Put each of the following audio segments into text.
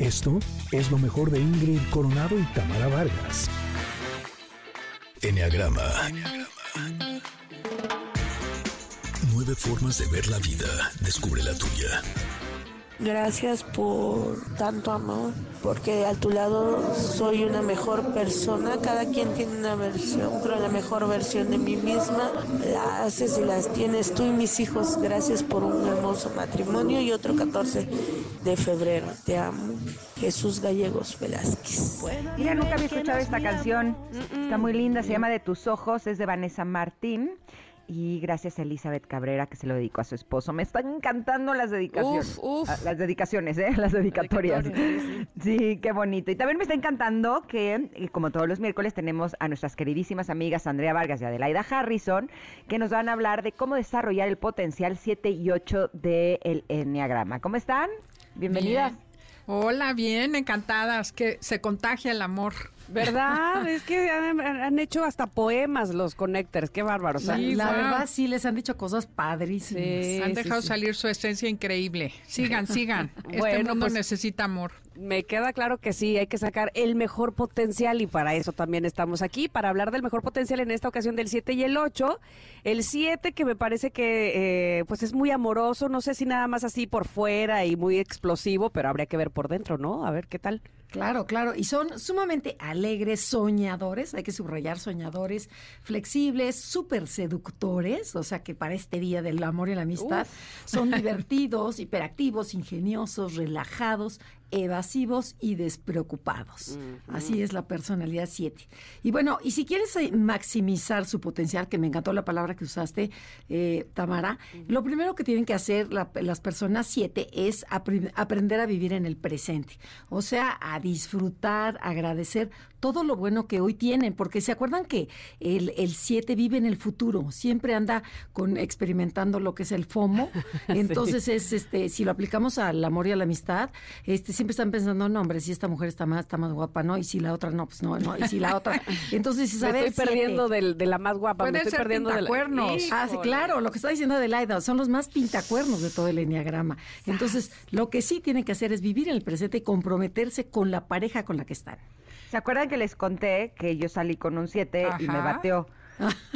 Esto es lo mejor de Ingrid Coronado y Tamara Vargas. Enneagrama. Nueve formas de ver la vida. Descubre la tuya. Gracias por tanto amor, porque a tu lado soy una mejor persona. Cada quien tiene una versión, pero la mejor versión de mí misma la haces y las tienes tú y mis hijos. Gracias por un hermoso matrimonio y otro 14 de febrero. Te amo. Jesús Gallegos Velázquez. Mira, nunca había escuchado esta canción. Está muy linda, se llama De tus ojos, es de Vanessa Martín. Y gracias a Elizabeth Cabrera que se lo dedicó a su esposo. Me están encantando las dedicaciones. Uf, uf. Ah, Las dedicaciones, ¿eh? Las dedicatorias. Dedicatorias, Sí, qué bonito. Y también me está encantando que, eh, como todos los miércoles, tenemos a nuestras queridísimas amigas Andrea Vargas y Adelaida Harrison, que nos van a hablar de cómo desarrollar el potencial 7 y 8 del Enneagrama. ¿Cómo están? Bienvenidas. Bien. Hola, bien, encantadas, que se contagia el amor. ¿Verdad? es que han, han hecho hasta poemas los connectors, qué bárbaros. La, Sí, la wow. verdad sí les han dicho cosas padrísimas. Sí, Han sí, dejado sí. salir su esencia increíble. Sigan, sigan. Este Bueno, mundo pues- necesita amor. Me queda claro que sí, hay que sacar el mejor potencial y para eso también estamos aquí, para hablar del mejor potencial en esta ocasión del 7 y el 8. El 7 que me parece que eh, pues es muy amoroso, no sé si nada más así por fuera y muy explosivo, pero habría que ver por dentro, ¿no? A ver qué tal. Claro, claro. Y son sumamente alegres, soñadores, hay que subrayar soñadores, flexibles, súper seductores, o sea que para este día del amor y la amistad son divertidos, hiperactivos, ingeniosos, relajados, evasivos y despreocupados. Así es la personalidad 7. Y bueno, y si quieres eh, maximizar su potencial, que me encantó la palabra que usaste, eh, Tamara, lo primero que tienen que hacer la- las personas 7 es aprender a vivir en el presente. O sea, a disfrutar, agradecer todo lo bueno que hoy tienen, porque se acuerdan que el, el 7 vive en el futuro, siempre anda con experimentando lo que es el FOMO. Entonces es este, si lo aplicamos al amor y a la amistad, este siempre están pensando, no, hombre, si esta mujer está más, está más guapa, no, y si la otra no, pues no, no, y si la otra. Entonces, dices, a Me ver, estoy perdiendo del- de, la más guapa, me estoy ser perdiendo de la... Ah, sí, claro, lo que está diciendo Adelaida, son los más pintacuernos de todo el enneagrama. Entonces, lo que sí tienen que hacer es vivir en el presente y comprometerse con la pareja con la que están. ¿Se acuerdan que les conté que yo salí con un 7 y me bateó?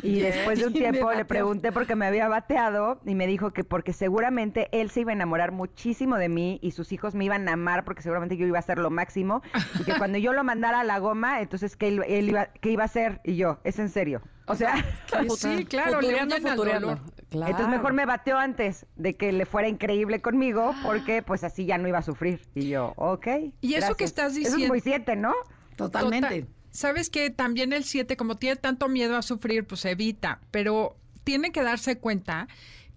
Y después de un tiempo le pregunté por qué me había bateado y me dijo que porque seguramente él se iba a enamorar muchísimo de mí y sus hijos me iban a amar porque seguramente yo iba a hacer lo máximo y que cuando yo lo mandara a la goma, entonces que él, él iba, ¿qué iba a hacer? Y yo, es en serio. O sea, Sí, claro, le Futureando, futureando. dolor. Claro. entonces mejor me bateó antes de que le fuera increíble conmigo porque pues así ya no iba a sufrir. Y yo, ok. Y eso que estás Eso es diciendo- muy 7, ¿no? Totalmente. Total- Sabes que también el 7, como tiene tanto miedo a sufrir, pues evita, pero tiene que darse cuenta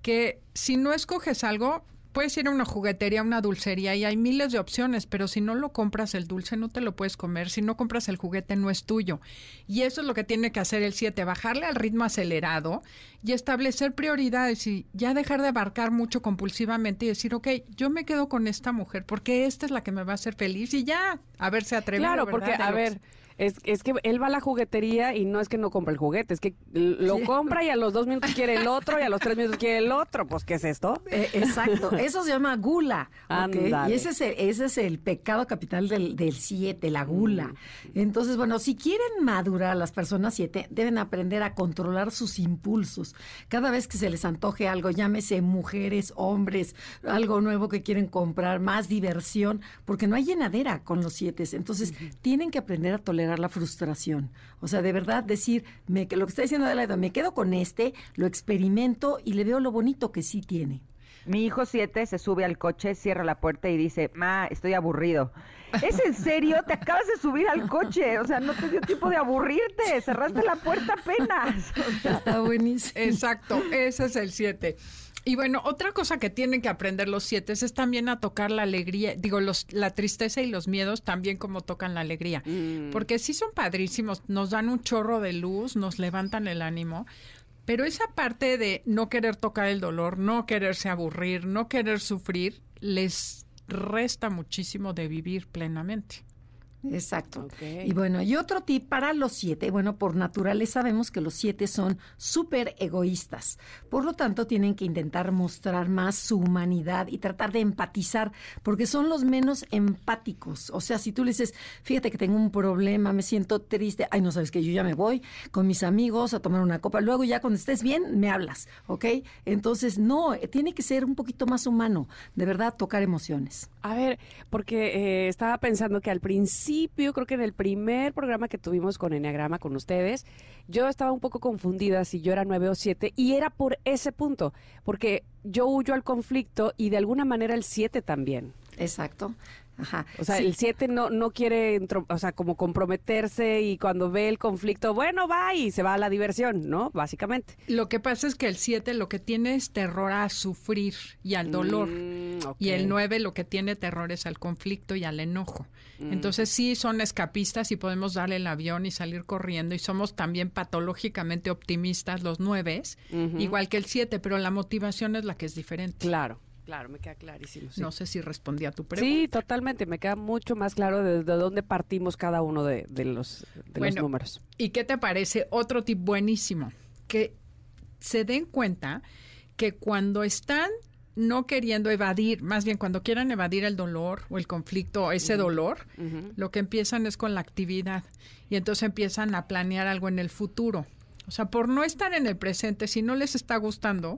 que si no escoges algo, puedes ir a una juguetería, a una dulcería y hay miles de opciones, pero si no lo compras el dulce no te lo puedes comer, si no compras el juguete no es tuyo. Y eso es lo que tiene que hacer el 7, bajarle al ritmo acelerado y establecer prioridades y ya dejar de abarcar mucho compulsivamente y decir, ok, yo me quedo con esta mujer porque esta es la que me va a hacer feliz y ya, a ver, se atrevido. Claro, porque, a ver, es, es que él va a la juguetería y no es que no compra el juguete, es que lo compra y a los dos minutos quiere el otro y a los tres minutos quiere el otro. Pues, ¿qué es esto? Eh, exacto, eso se llama gula. ¿ok? Ándale. Y ese es, el, ese es el pecado capital del, del siete, la gula. Entonces, bueno, si quieren madurar las personas siete, deben aprender a controlar sus impulsos. Cada vez que se les antoje algo, llámese mujeres, hombres, algo nuevo que quieren comprar, más diversión, porque no hay llenadera con los siete. Entonces, tienen que aprender a tolerar la frustración. O sea, de verdad decir, me, lo que está diciendo Adelaida, me quedo con este, lo experimento y le veo lo bonito que sí tiene. Mi hijo 7 se sube al coche, cierra la puerta y dice, ma, estoy aburrido. ¿Es en serio? Te acabas de subir al coche. O sea, no te dio tiempo de aburrirte. Cerraste la puerta apenas. O sea, Está buenísimo. Exacto, ese es el 7. Y bueno, otra cosa que tienen que aprender los siete es también a tocar la alegría, digo, los, la tristeza y los miedos también como tocan la alegría. Porque sí son padrísimos, nos dan un chorro de luz, nos levantan el ánimo, pero esa parte de no querer tocar el dolor, no quererse aburrir, no querer sufrir, les resta muchísimo de vivir plenamente. Exacto. Y bueno, y otro tip para los siete, bueno, por naturaleza sabemos que los siete son súper egoístas. Por lo tanto, tienen que intentar mostrar más su humanidad y tratar de empatizar, porque son los menos empáticos. O sea, si tú le dices, fíjate que tengo un problema, me siento triste, ay, no sabes que yo ya me voy con mis amigos a tomar una copa, luego ya cuando estés bien, me hablas, ¿ok? Entonces, no, eh, tiene que ser un poquito más humano, de verdad, tocar emociones. A ver, porque eh, estaba pensando que al principio, creo que en el primer programa que tuvimos con Enneagrama con ustedes, yo estaba un poco confundida si yo era 9 o 7 y era por ese punto, porque yo huyo al conflicto y de alguna manera el 7 también. Exacto. Ajá. O sea, Sí. el 7 no, no quiere, entro- o sea, como comprometerse y cuando ve el conflicto, bueno, va y se va a la diversión, ¿no? Básicamente. Lo que pasa es que el 7 lo que tiene es terror a sufrir y al dolor. Mm. Y el 9 lo que tiene terror es al conflicto y al enojo. Mm. Entonces sí son escapistas y podemos darle el avión y salir corriendo y somos también patológicamente optimistas los 9, Ujú. igual que el 7, pero la motivación es la que es diferente. Claro, claro, me queda clarísimo. sí. No sé si respondí a tu pregunta. Sí, totalmente. Me queda mucho más claro de, de dónde partimos cada uno de, de los, de los Bueno. números. ¿Y qué te parece? Otro tip buenísimo, que se den cuenta que cuando están no queriendo evadir, más bien cuando quieran evadir el dolor o el conflicto o ese dolor, lo que empiezan es con la actividad y entonces empiezan a planear algo en el futuro. O sea, por no estar en el presente, si no les está gustando,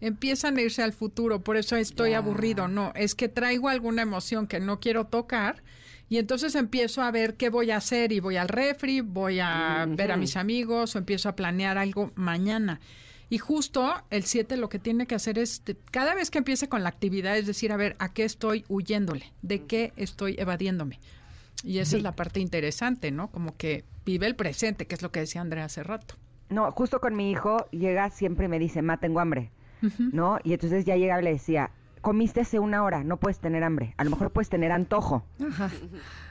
empiezan a irse al futuro, por eso estoy aburrido, no, es que traigo alguna emoción que no quiero tocar y entonces empiezo a ver qué voy a hacer y voy al refri, voy a ver a mis amigos o empiezo a planear algo mañana. Y justo el 7 lo que tiene que hacer es, cada vez que empiece con la actividad, es decir, a ver, ¿a qué estoy huyéndole? ¿De qué estoy evadiéndome? Y esa es la parte interesante, ¿no? Como que vive el presente, que es lo que decía Andrea hace rato. No, justo con mi hijo llega siempre y me dice, ma, tengo hambre, ¿no? Y entonces ya llegaba y le decía, comiste hace una hora, no puedes tener hambre, a lo mejor puedes tener antojo. Ajá.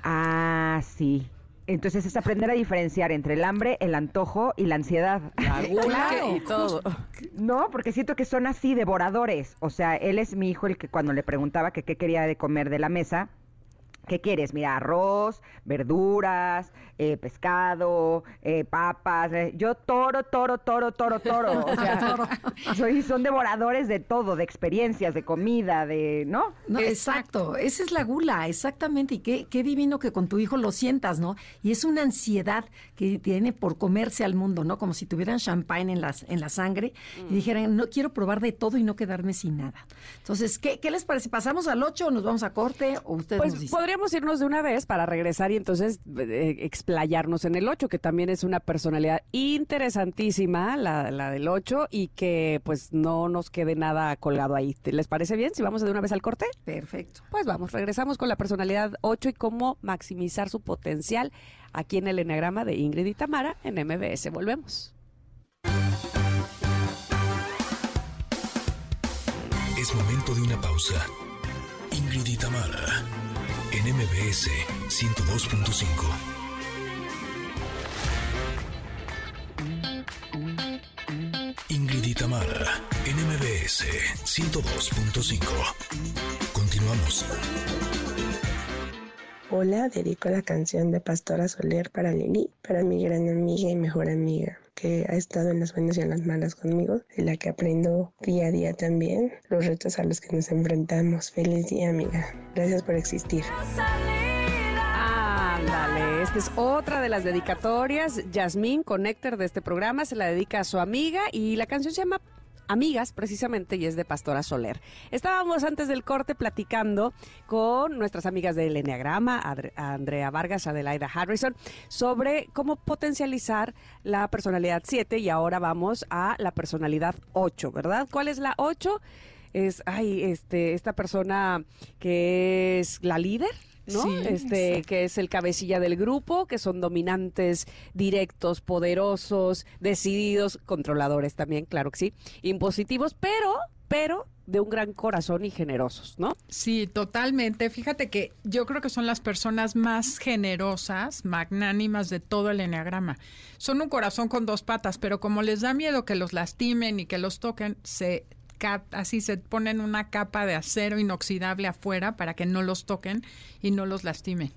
Ah, sí. Entonces es aprender a diferenciar entre el hambre, el antojo y la ansiedad. La Claro, y todo. No, porque siento que son así devoradores. O sea, él es mi hijo el que cuando le preguntaba que qué quería de comer de la mesa, ¿qué quieres? Mira, arroz, verduras, eh, pescado, eh, papas. eh, Yo toro, toro, toro, toro, toro. O sea, soy, son devoradores de todo, de experiencias, de comida, de, ¿no? No, exacto. esa es la gula, exactamente. Y qué, qué divino que con tu hijo lo sientas, ¿no? Y es una ansiedad que tiene por comerse al mundo, ¿no? Como si tuvieran champagne en, las, en la sangre y dijeran, no quiero probar de todo y no quedarme sin nada. Entonces, ¿qué, qué les parece? ¿Pasamos al 8 o nos vamos a corte? ¿O ustedes nos Pues dicen? Podríamos irnos de una vez para regresar y entonces eh, explayarnos en el 8, que también es una personalidad interesantísima, la, la del 8, y que pues no nos quede nada colgado ahí. ¿Te- ¿Les parece bien si vamos de una vez al corte? Perfecto. Pues vamos, regresamos con la personalidad 8 y cómo maximizar su potencial aquí en el Enneagrama de Ingrid y Tamara en MBS. Volvemos. Es momento de una pausa. Ingrid y Tamara, en MBS 102.5. Ingrid y Tamara, en MBS 102.5. Continuamos. Hola, dedico la canción de Pastora Soler para Lili, para mi gran amiga y mejor amiga, que ha estado en las buenas y en las malas conmigo, de la que aprendo día a día también los retos a los que nos enfrentamos. Feliz día, amiga. Gracias por existir. Ándale, esta es otra de las dedicatorias. Yasmín, connector de este programa, se la dedica a su amiga y la canción se llama Amigas, precisamente, y es de Pastora Soler. Estábamos antes del corte platicando con nuestras amigas del Enneagrama, Andrea Vargas, Adelaida Harrison, sobre cómo potencializar la personalidad 7 y ahora vamos a la personalidad 8, ¿verdad? ¿Cuál es la 8? Es, ay, este, esta persona que es la líder, ¿no? Sí, este, que es el cabecilla del grupo, que son dominantes, directos, poderosos, decididos, controladores también, claro que sí, impositivos, pero, pero de un gran corazón y generosos, ¿no? Sí, totalmente. Fíjate que yo creo que son las personas más generosas, magnánimas de todo el enneagrama. Son un corazón con dos patas, pero como les da miedo que los lastimen y que los toquen, se así se ponen una capa de acero inoxidable afuera para que no los toquen y no los lastimen.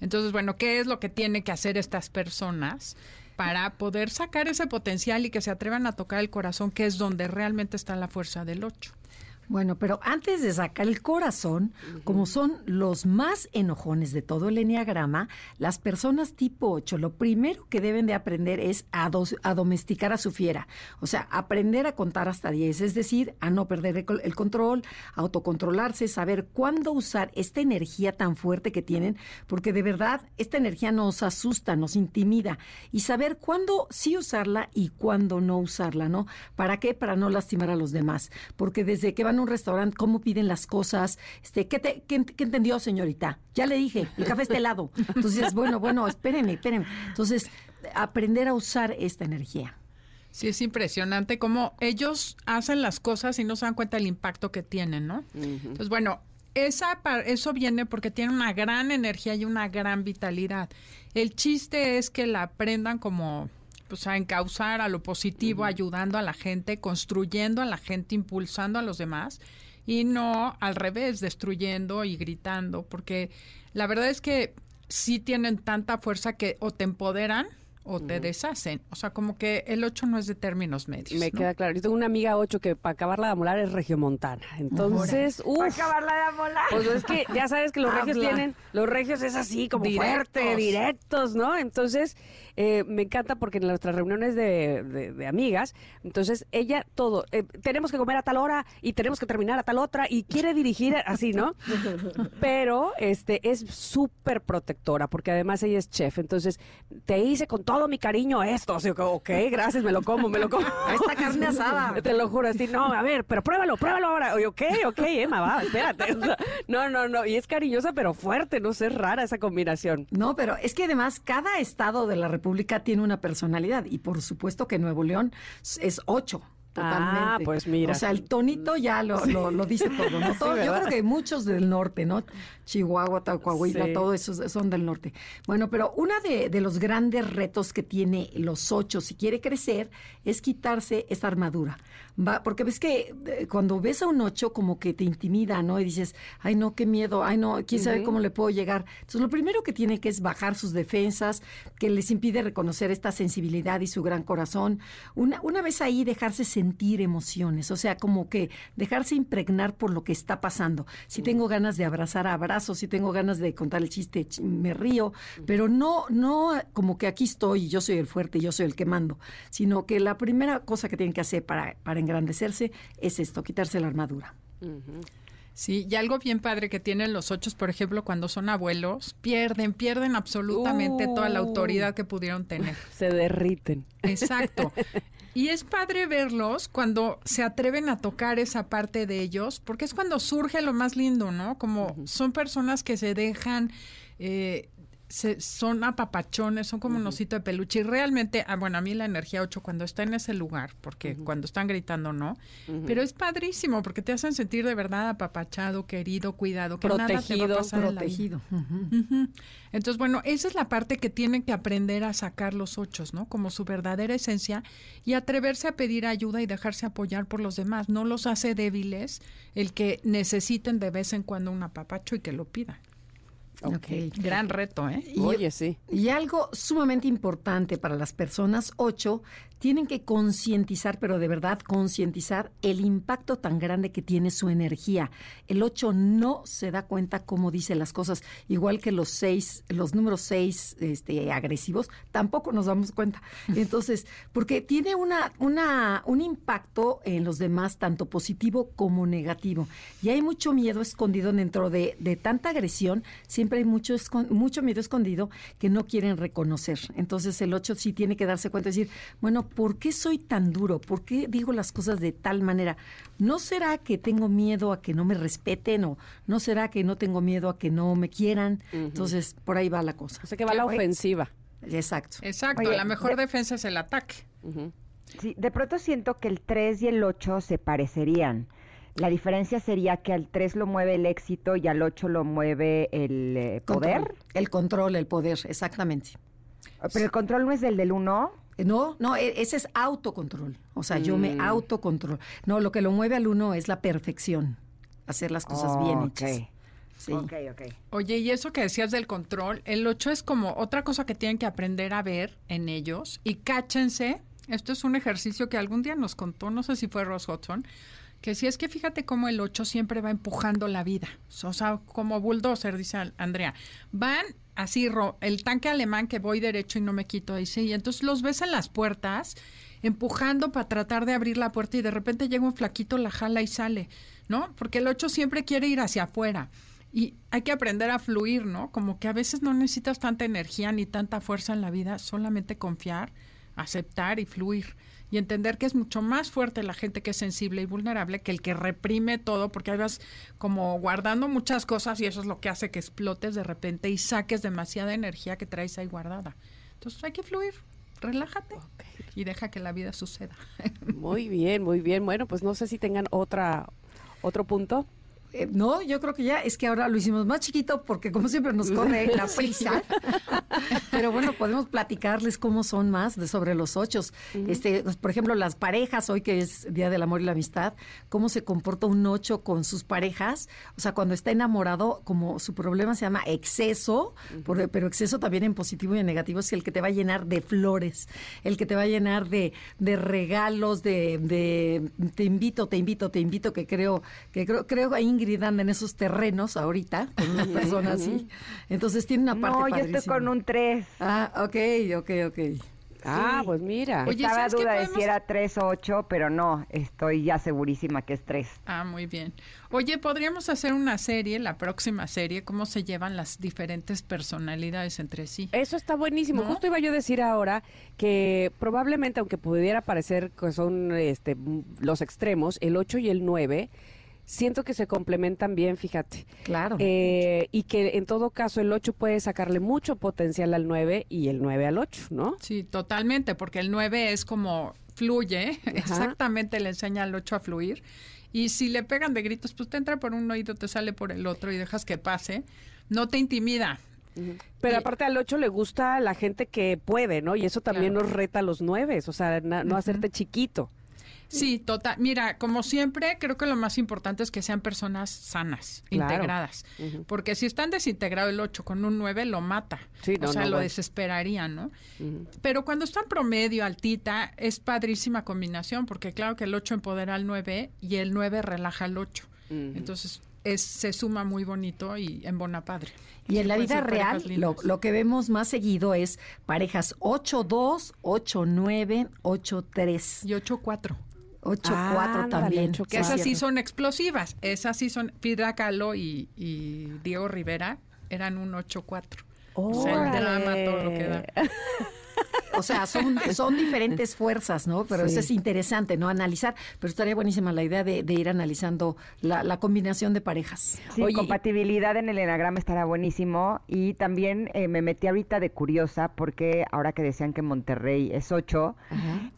Entonces, bueno, ¿qué es lo que tienen que hacer estas personas? para poder sacar ese potencial y que se atrevan a tocar el corazón, que es donde realmente está la fuerza del 8. Bueno, pero antes de sacar el corazón, como son los más enojones de todo el enneagrama, las personas tipo 8, lo primero que deben de aprender es a, a domesticar a su fiera. O sea, aprender a contar hasta 10, es decir, a no perder el, el control, a autocontrolarse, saber cuándo usar esta energía tan fuerte que tienen, porque de verdad esta energía nos asusta, nos intimida, y saber cuándo sí usarla y cuándo no usarla, ¿no? ¿Para qué? Para no lastimar a los demás. Porque desde que van un restaurante, cómo piden las cosas, este, ¿qué, te, qué, entendió, señorita? Ya le dije, el café está helado. Entonces, bueno, bueno, espérenme, espérenme. Entonces, aprender a usar esta energía. Sí, es impresionante cómo ellos hacen las cosas y no se dan cuenta del impacto que tienen, ¿no? Entonces, bueno, esa, eso viene porque tienen una gran energía y una gran vitalidad. El chiste es que la aprendan como pues, a encauzar a lo positivo, ayudando a la gente, construyendo a la gente, impulsando a los demás y no al revés, destruyendo y gritando, porque la verdad es que sí tienen tanta fuerza que o te empoderan o te deshacen. O sea, como que el 8 no es de términos medios. Me queda claro. Yo tengo una amiga 8 que para acabarla de amolar es regiomontana. Entonces, uff. Para acabarla de amolar. Pues es que ya sabes que los regios tienen, los regios es así, como fuerte, directos, ¿no? Entonces, eh, me encanta porque en nuestras reuniones de, amigas, entonces ella todo, eh, tenemos que comer a tal hora y tenemos que terminar a tal otra y quiere dirigir así, ¿no? Pero este es súper protectora porque además ella es chef, entonces te hice con todo mi cariño esto, así, ok, gracias, me lo como, me lo como. Esta carne asada. Te lo juro, así, no, a ver, pero pruébalo, pruébalo ahora. Oye, ok, ok, Emma, va, espérate. no, no, no, y es cariñosa pero fuerte, no sé, es rara esa combinación. No, pero es que además cada estado de la República tiene una personalidad y por supuesto que Nuevo León es ocho. Totalmente. Ah, pues mira. O sea, el tonito ya lo, lo, dice todo, ¿no? yo creo que muchos del norte, ¿no? Chihuahua, Coahuila, todo eso son del norte. Bueno, pero uno de, de, los grandes retos que tiene los ocho, si quiere crecer, es quitarse esta armadura. Va, porque ves que eh, cuando ves a un ocho, como que te intimida, ¿no? Y dices, ay, no, qué miedo, ay, no, quién sabe cómo le puedo llegar. Entonces, lo primero que tiene que es bajar sus defensas, que les impide reconocer esta sensibilidad y su gran corazón. Una, una vez ahí, dejarse sentir emociones, o sea, como que dejarse impregnar por lo que está pasando. Si tengo ganas de abrazar, abrazo, si tengo ganas de contar el chiste, me río, pero no, no como que aquí estoy y yo soy el fuerte, yo soy el que mando, sino que la primera cosa que tienen que hacer para, para engrandecerse es esto, quitarse la armadura. Sí, y algo bien padre que tienen los ocho, por ejemplo, cuando son abuelos, pierden, pierden absolutamente toda la uh. autoridad que pudieron tener. Se derriten. Exacto. Y es padre verlos cuando se atreven a tocar esa parte de ellos, porque es cuando surge lo más lindo, ¿no? Como son personas que se dejan eh, son apapachones, son como un osito de peluche. Y realmente, ah, bueno, a mí la energía 8 cuando está en ese lugar, porque cuando están gritando no, pero es padrísimo porque te hacen sentir de verdad apapachado, querido, cuidado, que protegido, nada te protegido. Entonces, bueno, esa es la parte que tienen que aprender a sacar los ochos, ¿no? Como su verdadera esencia y atreverse a pedir ayuda y dejarse apoyar por los demás. No los hace débiles el que necesiten de vez en cuando un apapacho y que lo pidan. Okay. Gran reto, ¿eh? Oye, sí. Y algo sumamente importante para las personas ocho tienen que concientizar, pero de verdad concientizar el impacto tan grande que tiene su energía. El 8 no se da cuenta cómo dice las cosas, igual que los seis, los números 6 este, agresivos, tampoco nos damos cuenta. Entonces, porque tiene una, una, un impacto en los demás, tanto positivo como negativo. Y hay mucho miedo escondido dentro de, de tanta agresión, siempre hay mucho, mucho miedo escondido que no quieren reconocer. Entonces, el 8 sí tiene que darse cuenta y decir, bueno, ¿por qué soy tan duro? ¿Por qué digo las cosas de tal manera? ¿No será que tengo miedo a que no me respeten o no será que no tengo miedo a que no me quieran? Entonces, por ahí va la cosa. O sea, que va la ofensiva. Exacto. Exacto, la mejor defensa es el ataque. Sí, de pronto siento que el 3 y el 8 se parecerían. La diferencia sería que al 3 lo mueve el éxito y al 8 lo mueve el eh, poder. El control, el poder, exactamente. Pero el control no es del del 1. Eh, No, no, e- ese es autocontrol. O sea, yo Mm. me autocontrol. No, lo que lo mueve al uno es la perfección. Hacer las cosas bien Ok. hechas. Sí. Ok, ok. Oye, y eso que decías del control, el 8 es como otra cosa que tienen que aprender a ver en ellos y cáchense. Esto es un ejercicio que algún día nos contó, no sé si fue Ross Hudson, que si es que fíjate cómo el 8 siempre va empujando la vida. O sea, como bulldozer, dice Andrea. Van así, el tanque alemán que voy derecho y no me quito, dice, y entonces los ves en las puertas empujando para tratar de abrir la puerta y de repente llega un flaquito, la jala y sale, ¿no? Porque el 8 siempre quiere ir hacia afuera. Y hay que aprender a fluir, ¿no? Como que a veces no necesitas tanta energía ni tanta fuerza en la vida, solamente confiar, aceptar y fluir. Y entender que es mucho más fuerte la gente que es sensible y vulnerable que el que reprime todo, porque ahí vas como guardando muchas cosas y eso es lo que hace que explotes de repente y saques demasiada energía que traes ahí guardada. Entonces hay que fluir, relájate y deja que la vida suceda. Muy bien, muy bien. Bueno, pues no sé si tengan otra otro punto. Eh, no, yo creo que ya es que ahora lo hicimos más chiquito porque como siempre nos corre la prisa. Pero bueno, podemos platicarles cómo son más de sobre los ochos. Este, por ejemplo, las parejas, hoy que es Día del Amor y la Amistad, cómo se comporta un ocho con sus parejas. O sea, cuando está enamorado, como su problema se llama exceso, por- pero exceso también en positivo y en negativo, es el que te va a llenar de flores, el que te va a llenar de, de regalos, de, de te invito, te invito, te invito, que creo, que creo, creo que Ingrid anda en esos terrenos ahorita, con una persona así. Entonces tiene una parte No, yo estoy con un 3. Ah, ok, ok, ok. Ah, pues mira. Oye, Estaba ¿sabes qué duda de si era 3 o 8, pero no, estoy ya segurísima que es 3. Ah, muy bien. Oye, podríamos hacer una serie, la próxima serie, cómo se llevan las diferentes personalidades entre sí. Eso está buenísimo. ¿No? Justo iba yo a decir ahora que probablemente, aunque pudiera parecer que son este, los extremos, el 8 y el 9, siento que se complementan bien, fíjate. Claro. Eh, y que en todo caso el 8 puede sacarle mucho potencial al 9 y el 9 al 8, ¿no? Sí, totalmente, porque el 9 es como fluye, exactamente le enseña al 8 a fluir. Y si le pegan de gritos, pues te entra por un oído, te sale por el otro y dejas que pase. No te intimida. Pero Y- aparte al 8 le gusta la gente que puede, ¿no? Y eso también Claro. nos reta a los 9, o sea, no hacerte chiquito. Sí, total. Mira, como siempre, creo que lo más importante es que sean personas sanas, Claro. integradas. Ujú. Porque si están desintegrado el 8 con un 9, lo mata. Sí, no, o sea, no, lo bueno. desesperaría, ¿no? Ujú. Pero cuando están promedio, altita, es padrísima combinación, porque claro que el 8 empodera al 9 y el 9 relaja al 8. Ujú. Entonces, es, se suma muy bonito y en buena padre. Y en la vida real, lo, lo que vemos más seguido es parejas 8-2, 8-9, 8-3, Y 8-4. 8-4 Ándale, también. ocho, Que esas sí son explosivas. Esas sí son. Frida Kahlo y, y Diego Rivera eran un 8-4. O sea, el drama, todo lo que da. O sea, son, son diferentes fuerzas, ¿no? Pero Sí. eso es interesante, ¿no? Analizar. Pero estaría buenísima la idea de, de ir analizando la, la combinación de parejas. Sí, Oye, compatibilidad en el enagrama estará buenísimo. Y también eh, me metí ahorita de curiosa porque ahora que decían que Monterrey es 8,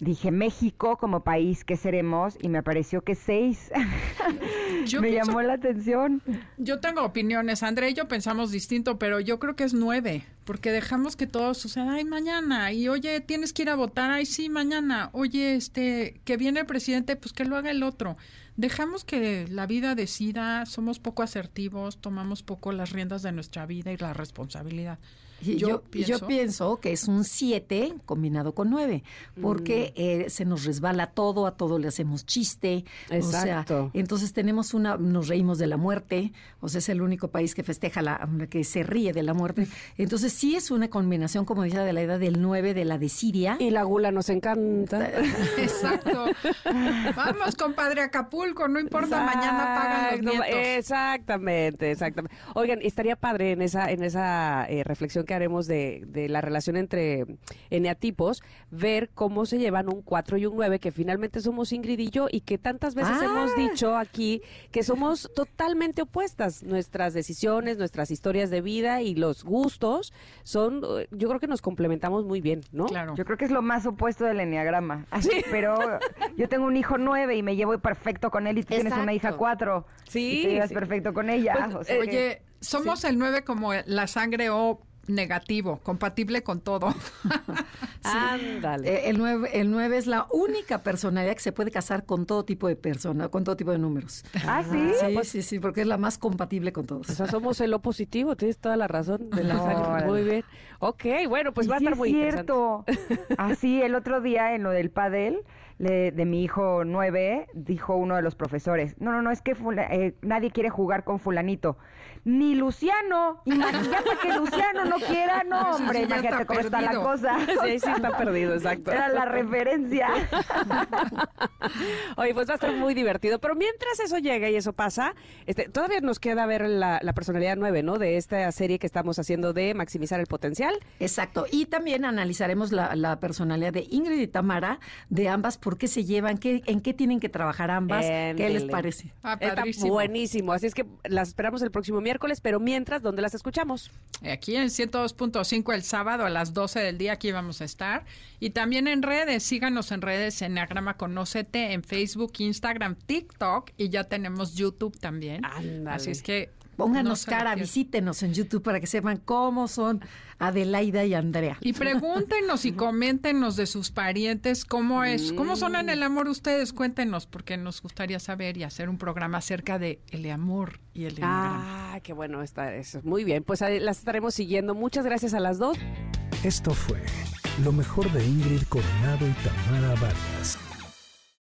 dije México como país, ¿qué seremos? Y me pareció que 6. Yo me pienso- llamó la atención. Yo tengo opiniones. André y yo pensamos distinto, pero yo creo que es 9. Porque dejamos que todo suceda. Ay, mañana. Y oye, tienes que ir a votar. Ay, sí, mañana. Oye, este, que viene el presidente, pues que lo haga el otro. Dejamos que la vida decida. Somos poco asertivos. Tomamos poco las riendas de nuestra vida y la responsabilidad. Y Yo yo, pienso- que es un 7 combinado con 9, porque eh, se nos resbala todo, a todo le hacemos chiste. O Exacto. sea, entonces tenemos una, nos reímos de la muerte, o sea, es el único país que festeja, la, que se ríe de la muerte. Entonces sí es una combinación, como dice de la edad del 9, de la de Siria. Y la gula nos encanta. Exacto. Vamos, compadre, a Acapulco. No importa, mañana pagan los nietos. Exactamente, exactamente. Oigan, estaría padre en esa, en esa eh, reflexión que haremos de, de la relación entre eneatipos, ver cómo se llevan un 4 y un 9, que finalmente somos Ingrid y yo, y que tantas veces Ah. hemos dicho aquí que somos totalmente opuestas. Nuestras decisiones, nuestras historias de vida y los gustos son, eh, yo creo que nos complementamos muy bien, ¿no? Claro. Yo creo que es lo más opuesto del enneagrama. Pero yo tengo un hijo 9 y me llevo perfecto con él y tú tienes una hija. 4. Sí, Y te llevas sí. perfecto con ella. Pues, o sea Oye, somos el 9 como la sangre O negativo, compatible con todo. Ándale. Eh, El 9, el 9 es la única personalidad que se puede casar con todo tipo de personas, con todo tipo de números. Ah, sí. Sí, sí, sí, porque es la más compatible con todos. O sea, somos el lo positivo, tienes toda la razón. De la Órale. Muy bien. Ok, bueno, pues va a sí estar es muy interesante. cierto. Así, el otro día en lo del padel le- de mi hijo 9, dijo uno de los profesores, no, no, no, es que fula- eh, nadie quiere jugar con fulanito. Ni Luciano. Imagínate que Luciano no quiera, no, Ese sí hombre, ya imagínate está cómo está la perdido. cosa. Sí, sí está perdido, exacto. Era la referencia. Oye, pues va a estar muy divertido. Pero mientras eso llega y eso pasa, este, todavía nos queda ver la, la personalidad nueve, ¿no? De esta serie que estamos haciendo de maximizar el potencial. Exacto. Y también analizaremos la, la personalidad de Ingrid y Tamara, de ambas, por qué se llevan, qué, en qué tienen que trabajar ambas, qué les parece. Ah, Está buenísimo. Así es que las esperamos el próximo miércoles, pero mientras, ¿dónde las escuchamos? Aquí en 102.5 el sábado a las 12 del día aquí vamos a estar. Y también en redes, síganos en redes, Enneagrama Conócete, en Facebook, Instagram, TikTok y ya tenemos YouTube también. Así es que... Pónganos no cara, visítenos en YouTube para que sepan cómo son Adelaida y Andrea. Y pregúntenos y coméntenos de sus parientes cómo es, cómo son en el amor ustedes, cuéntenos, porque nos gustaría saber y hacer un programa acerca de el amor y el enneagrama. Ah, qué bueno está eso. Muy bien, pues las estaremos siguiendo. Muchas gracias a las dos. Esto fue lo mejor de Ingrid Coronado y Tamara Vargas.